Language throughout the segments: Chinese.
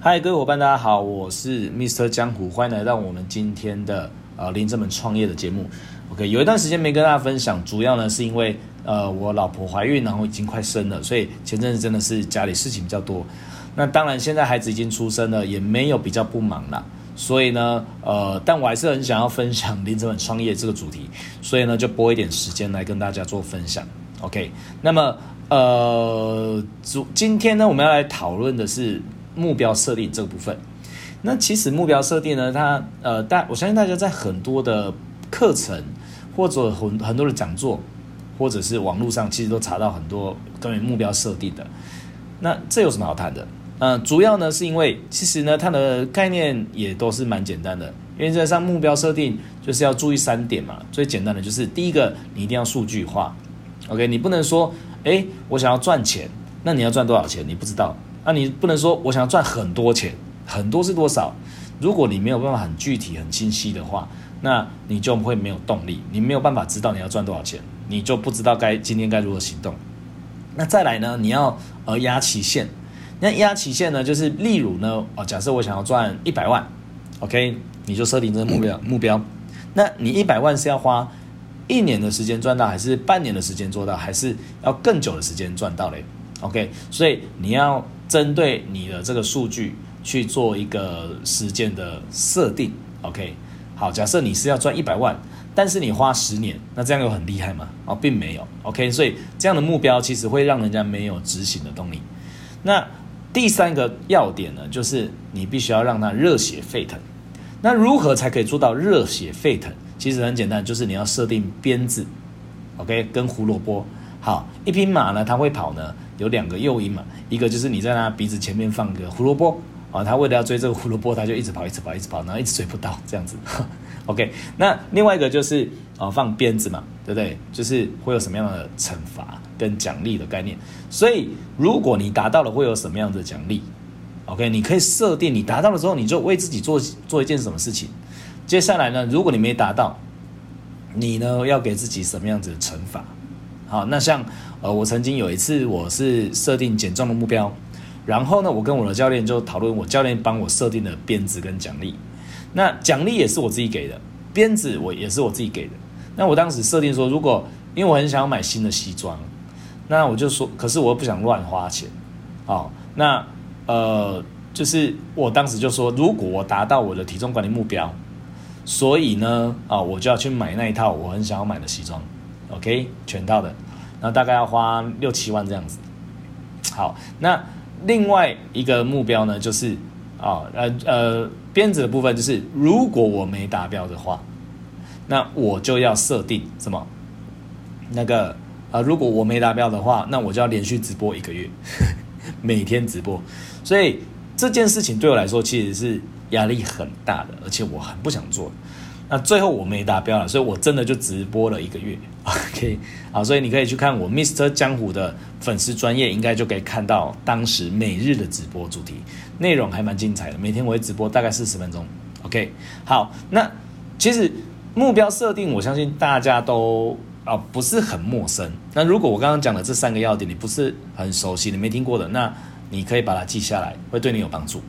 嗨，各位伙伴，大家好，我是 Mr. 江湖，欢迎来到我们今天的呃林正门创业的节目。OK，有一段时间没跟大家分享，主要呢是因为呃我老婆怀孕，然后已经快生了，所以前阵子真的是家里事情比较多。那当然现在孩子已经出生了，也没有比较不忙啦。所以呢，呃，但我还是很想要分享林正门创业这个主题，所以呢就拨一点时间来跟大家做分享。OK，那么呃主今天呢我们要来讨论的是。目标设定这个部分，那其实目标设定呢，它呃大我相信大家在很多的课程或者很很多的讲座，或者是网络上，其实都查到很多关于目标设定的。那这有什么好谈的？呃，主要呢是因为其实呢它的概念也都是蛮简单的。原则上目标设定就是要注意三点嘛，最简单的就是第一个，你一定要数据化。OK，你不能说，哎，我想要赚钱，那你要赚多少钱？你不知道。那你不能说我想要赚很多钱，很多是多少？如果你没有办法很具体、很清晰的话，那你就会没有动力，你没有办法知道你要赚多少钱，你就不知道该今天该如何行动。那再来呢？你要呃压期限，那压期限呢，就是例如呢，哦，假设我想要赚一百万，OK，你就设定这个目标目标。那你一百万是要花一年的时间赚到，还是半年的时间做到，还是要更久的时间赚到嘞？OK，所以你要。针对你的这个数据去做一个时间的设定，OK，好，假设你是要赚一百万，但是你花十年，那这样有很厉害吗？哦，并没有，OK，所以这样的目标其实会让人家没有执行的动力。那第三个要点呢，就是你必须要让它热血沸腾。那如何才可以做到热血沸腾？其实很简单，就是你要设定鞭子，OK，跟胡萝卜。好，一匹马呢，它会跑呢。有两个诱因嘛，一个就是你在他鼻子前面放个胡萝卜啊，他为了要追这个胡萝卜，他就一直跑，一直跑，一直跑，然后一直追不到这样子。OK，那另外一个就是啊，放鞭子嘛，对不对？就是会有什么样的惩罚跟奖励的概念。所以如果你达到了，会有什么样的奖励？OK，你可以设定你达到了之后，你就为自己做做一件什么事情。接下来呢，如果你没达到，你呢要给自己什么样子的惩罚？好，那像呃，我曾经有一次，我是设定减重的目标，然后呢，我跟我的教练就讨论，我教练帮我设定的鞭子跟奖励，那奖励也是我自己给的，鞭子我也是我自己给的。那我当时设定说，如果因为我很想要买新的西装，那我就说，可是我又不想乱花钱，哦，那呃，就是我当时就说，如果我达到我的体重管理目标，所以呢，啊，我就要去买那一套我很想要买的西装。OK，全套的，那大概要花六七万这样子。好，那另外一个目标呢，就是啊，呃呃，鞭子的部分就是，如果我没达标的话，那我就要设定什么？那个呃，如果我没达标的话，那我就要连续直播一个月，每天直播。所以这件事情对我来说其实是压力很大的，而且我很不想做。那最后我没达标了，所以我真的就直播了一个月，OK，好，所以你可以去看我 Mr. 江湖的粉丝专业，应该就可以看到当时每日的直播主题内容还蛮精彩的，每天我会直播大概四十分钟，OK，好，那其实目标设定，我相信大家都啊不是很陌生。那如果我刚刚讲的这三个要点你不是很熟悉，你没听过的，那你可以把它记下来，会对你有帮助。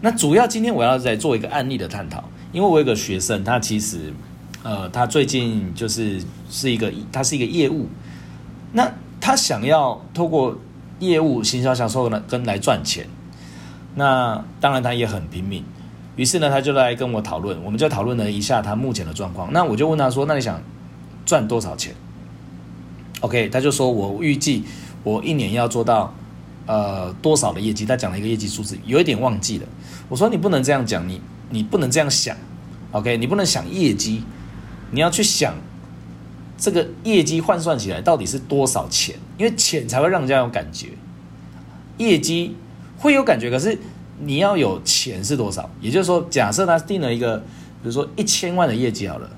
那主要今天我要再做一个案例的探讨。因为我有个学生，他其实，呃，他最近就是是一个，他是一个业务，那他想要透过业务行销销售呢，跟来赚钱，那当然他也很拼命，于是呢，他就来跟我讨论，我们就讨论了一下他目前的状况。那我就问他说：“那你想赚多少钱？”OK，他就说我预计我一年要做到呃多少的业绩，他讲了一个业绩数字，有一点忘记了。我说你不能这样讲，你。你不能这样想，OK？你不能想业绩，你要去想这个业绩换算起来到底是多少钱，因为钱才会让人家有感觉，业绩会有感觉，可是你要有钱是多少？也就是说，假设他定了一个，比如说一千万的业绩好了，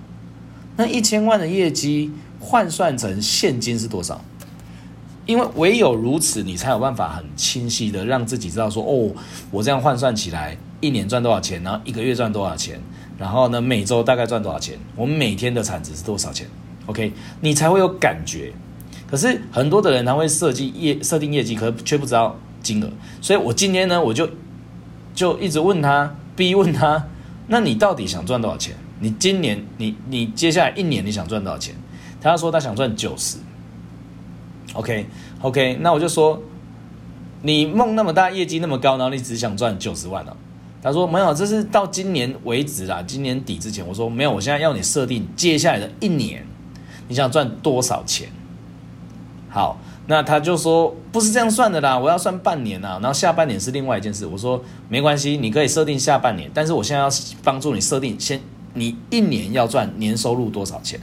那一千万的业绩换算成现金是多少？因为唯有如此，你才有办法很清晰的让自己知道说，哦，我这样换算起来。一年赚多少钱，然后一个月赚多少钱，然后呢，每周大概赚多少钱？我们每天的产值是多少钱？OK，你才会有感觉。可是很多的人他会设计业设定业绩，可却不知道金额。所以我今天呢，我就就一直问他，逼问他，那你到底想赚多少钱？你今年你你接下来一年你想赚多少钱？他说他想赚九十。OK OK，那我就说，你梦那么大，业绩那么高，然后你只想赚九十万哦。他说没有，这是到今年为止啦，今年底之前。我说没有，我现在要你设定接下来的一年，你想赚多少钱？好，那他就说不是这样算的啦，我要算半年呐，然后下半年是另外一件事。我说没关系，你可以设定下半年，但是我现在要帮助你设定先，你一年要赚年收入多少钱？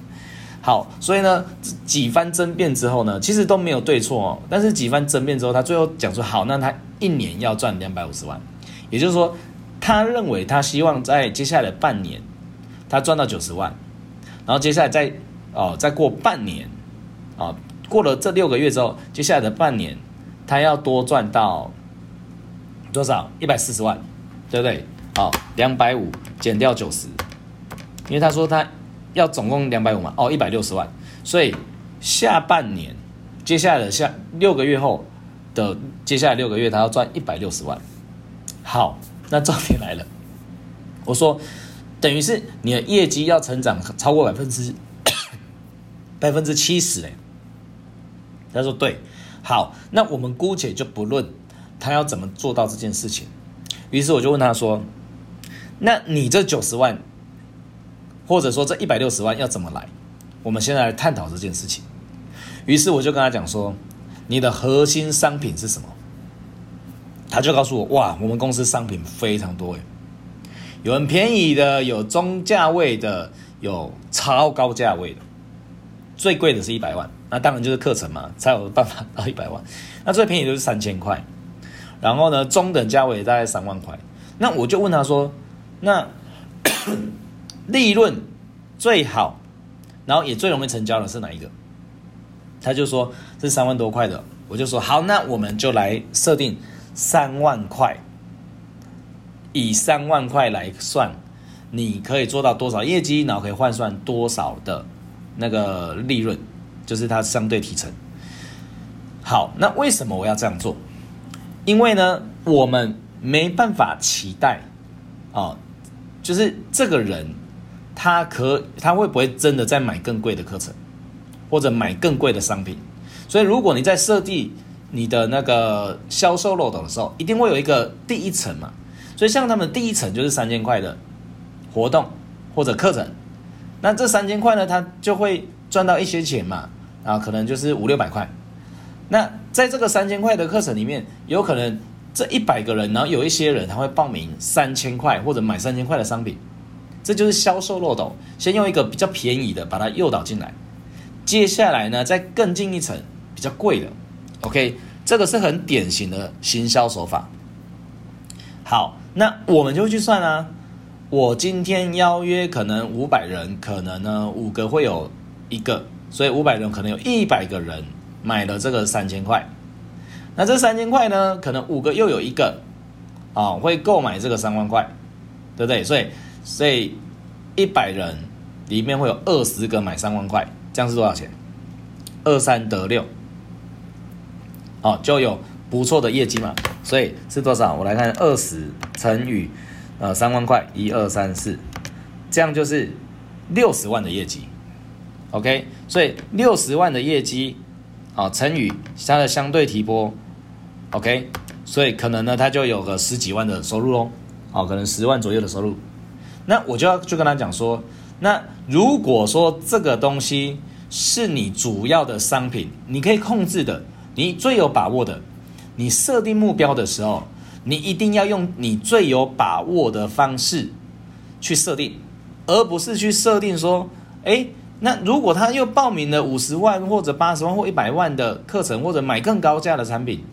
好，所以呢，几番争辩之后呢，其实都没有对错哦，但是几番争辩之后，他最后讲说好，那他一年要赚两百五十万，也就是说。他认为他希望在接下来的半年，他赚到九十万，然后接下来再哦再过半年，啊、过了这六个月之后，接下来的半年，他要多赚到多少？一百四十万，对不对？好，两百五减掉九十，因为他说他要总共两百五嘛，哦一百六十万，所以下半年接下来的下六个月后的接下来六个月，他要赚一百六十万，好。那重点来了，我说，等于是你的业绩要成长超过百分之百分之七十嘞。他说对，好，那我们姑且就不论他要怎么做到这件事情。于是我就问他说，那你这九十万，或者说这一百六十万要怎么来？我们现在来探讨这件事情。于是我就跟他讲说，你的核心商品是什么？他就告诉我，哇，我们公司商品非常多诶，有很便宜的，有中价位的，有超高价位的，最贵的是一百万，那当然就是课程嘛，才有办法到一百万。那最便宜就是三千块，然后呢，中等价位大概三万块。那我就问他说，那利润最好，然后也最容易成交的是哪一个？他就说是三万多块的，我就说好，那我们就来设定。三万块，以三万块来算，你可以做到多少业绩，然后可以换算多少的那个利润，就是它相对提成。好，那为什么我要这样做？因为呢，我们没办法期待啊，就是这个人他可他会不会真的再买更贵的课程，或者买更贵的商品？所以如果你在设计。你的那个销售漏斗的时候，一定会有一个第一层嘛，所以像他们第一层就是三千块的活动或者课程，那这三千块呢，他就会赚到一些钱嘛，啊，可能就是五六百块。那在这个三千块的课程里面，有可能这一百个人，然后有一些人他会报名三千块或者买三千块的商品，这就是销售漏斗，先用一个比较便宜的把它诱导进来，接下来呢，再更进一层比较贵的。OK，这个是很典型的行销手法。好，那我们就去算啊。我今天邀约可能五百人，可能呢五个会有一个，所以五百人可能有一百个人买了这个三千块。那这三千块呢，可能五个又有一个啊会购买这个三万块，对不对？所以所以一百人里面会有二十个买三万块，这样是多少钱？二三得六。哦，就有不错的业绩嘛，所以是多少？我来看二十乘以呃三万块，一二三四，这样就是六十万的业绩。OK，所以六十万的业绩啊、乘以它的相对提拨，OK，所以可能呢，他就有个十几万的收入喽。哦，可能十万左右的收入。那我就要就跟他讲说，那如果说这个东西是你主要的商品，你可以控制的。你最有把握的，你设定目标的时候，你一定要用你最有把握的方式去设定，而不是去设定说，诶，那如果他又报名了五十万或者八十万或一百万的课程，或者买更高价的产品，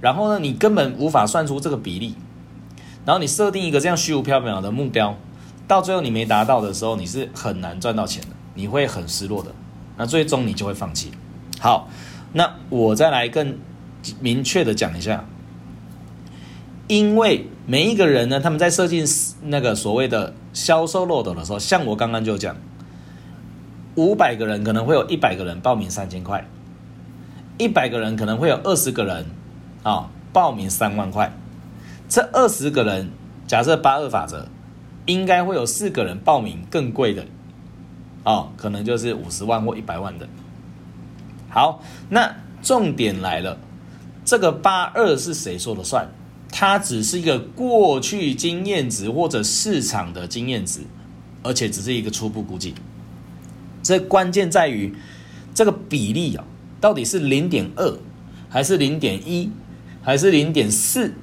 然后呢，你根本无法算出这个比例，然后你设定一个这样虚无缥缈的目标，到最后你没达到的时候，你是很难赚到钱的，你会很失落的，那最终你就会放弃。好。那我再来更明确的讲一下，因为每一个人呢，他们在设计那个所谓的销售漏斗的时候，像我刚刚就讲，五百个人可能会有一百个人报名三千块，一百个人可能会有二十个人啊报名三万块，这二十个人，假设八二法则，应该会有四个人报名更贵的，哦，可能就是五十万或一百万的。好，那重点来了，这个八二是谁说了算？它只是一个过去经验值或者市场的经验值，而且只是一个初步估计。这关键在于这个比例啊，到底是零点二，还是零点一，还是零点四？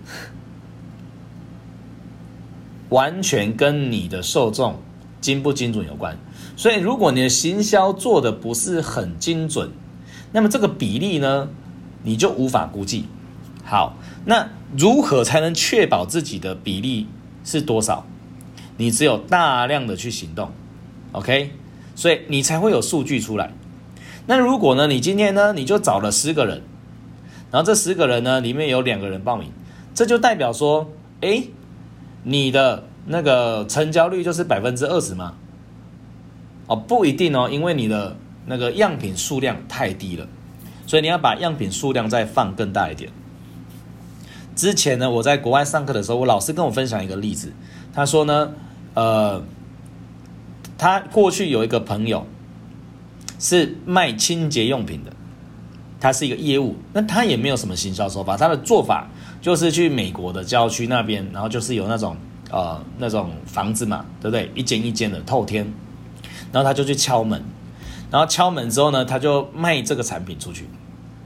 完全跟你的受众精不精准有关。所以，如果你的行销做的不是很精准，那么这个比例呢，你就无法估计。好，那如何才能确保自己的比例是多少？你只有大量的去行动，OK？所以你才会有数据出来。那如果呢，你今天呢，你就找了十个人，然后这十个人呢，里面有两个人报名，这就代表说，诶，你的那个成交率就是百分之二十吗？哦，不一定哦，因为你的那个样品数量太低了，所以你要把样品数量再放更大一点。之前呢，我在国外上课的时候，我老师跟我分享一个例子，他说呢，呃。他过去有一个朋友是卖清洁用品的，他是一个业务，那他也没有什么行销手法，他的做法就是去美国的郊区那边，然后就是有那种呃那种房子嘛，对不对？一间一间的透天，然后他就去敲门，然后敲门之后呢，他就卖这个产品出去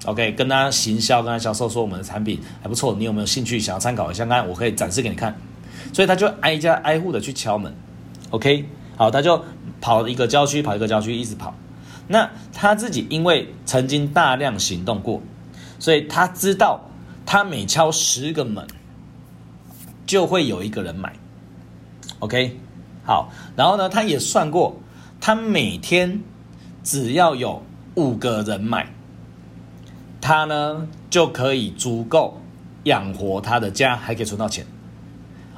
，OK，跟他行销，跟他销售说我们的产品还不错，你有没有兴趣想要参考一下？看我可以展示给你看，所以他就挨家挨户的去敲门，OK。好，他就跑一个郊区，跑一个郊区，一直跑。那他自己因为曾经大量行动过，所以他知道，他每敲十个门，就会有一个人买。OK，好，然后呢，他也算过，他每天只要有五个人买，他呢就可以足够养活他的家，还可以存到钱。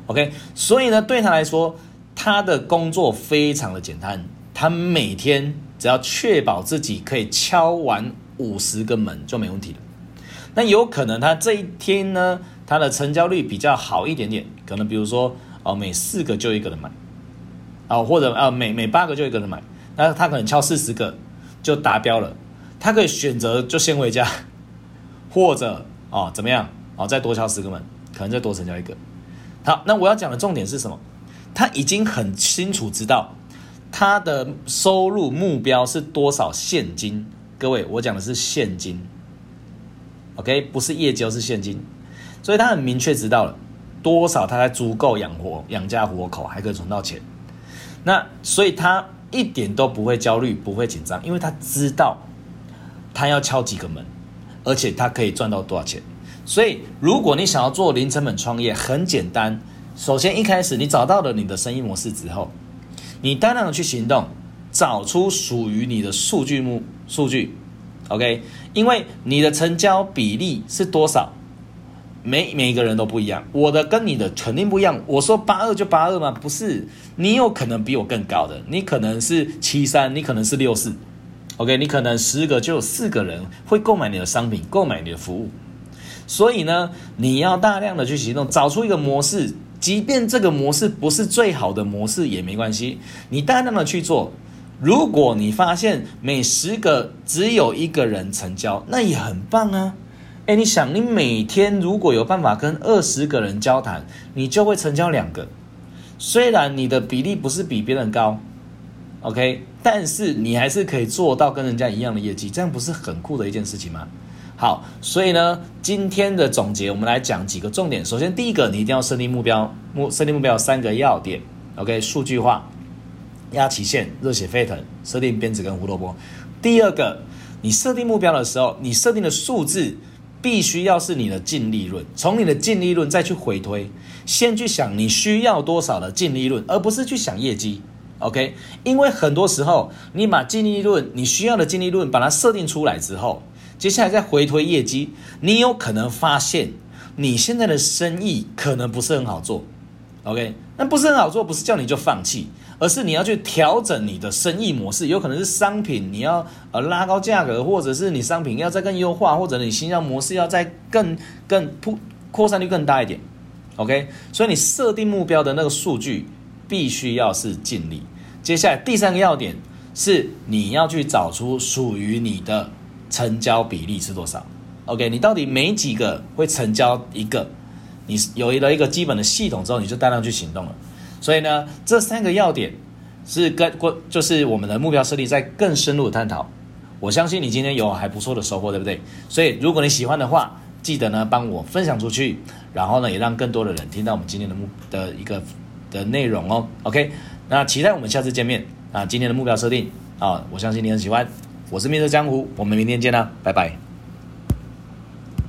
OK，所以呢，对他来说。他的工作非常的简单，他每天只要确保自己可以敲完五十个门就没问题了。那有可能他这一天呢，他的成交率比较好一点点，可能比如说哦，每四个就一个人买，哦，或者啊每每八个就一个人买，那他可能敲四十个就达标了，他可以选择就先回家，或者哦怎么样哦再多敲十个门，可能再多成交一个。好，那我要讲的重点是什么？他已经很清楚知道他的收入目标是多少现金。各位，我讲的是现金，OK，不是业绩，是现金。所以他很明确知道了多少，他才足够养活养家糊口，还可以存到钱。那所以他一点都不会焦虑，不会紧张，因为他知道他要敲几个门，而且他可以赚到多少钱。所以，如果你想要做零成本创业，很简单。首先，一开始你找到了你的生意模式之后，你大量的去行动，找出属于你的数据目数据，OK？因为你的成交比例是多少，每每一个人都不一样，我的跟你的肯定不一样。我说八二就八二吗？不是，你有可能比我更高的，你可能是七三，你可能是六四，OK？你可能十个就有四个人会购买你的商品，购买你的服务。所以呢，你要大量的去行动，找出一个模式。即便这个模式不是最好的模式也没关系，你大量的去做。如果你发现每十个只有一个人成交，那也很棒啊！诶，你想，你每天如果有办法跟二十个人交谈，你就会成交两个。虽然你的比例不是比别人高，OK，但是你还是可以做到跟人家一样的业绩，这样不是很酷的一件事情吗？好，所以呢，今天的总结，我们来讲几个重点。首先，第一个，你一定要设定目标，目设定目标有三个要点。OK，数据化、压期限、热血沸腾，设定鞭子跟胡萝卜。第二个，你设定目标的时候，你设定的数字必须要是你的净利润，从你的净利润再去回推，先去想你需要多少的净利润，而不是去想业绩。OK，因为很多时候，你把净利润，你需要的净利润，把它设定出来之后。接下来再回推业绩，你有可能发现你现在的生意可能不是很好做，OK？那不是很好做，不是叫你就放弃，而是你要去调整你的生意模式。有可能是商品你要呃拉高价格，或者是你商品要再更优化，或者你新销模式要再更更扩扩散率更大一点 OK，所以你设定目标的那个数据必须要是尽力。接下来第三个要点是你要去找出属于你的成交比例是多少。OK，你到底每几个会成交一个？你有了一个基本的系统之后，你就大量去行动了。所以呢，这三个要点是跟过就是我们的目标设立在更深入的探讨。我相信你今天有还不错的收获，对不对？所以如果你喜欢的话，记得呢帮我分享出去，然后呢也让更多的人听到我们今天的目的一个的内容哦。OK，那期待我们下次见面啊！今天的目标设定啊，我相信你很喜欢。我是面色江湖，我们明天见啦，拜拜。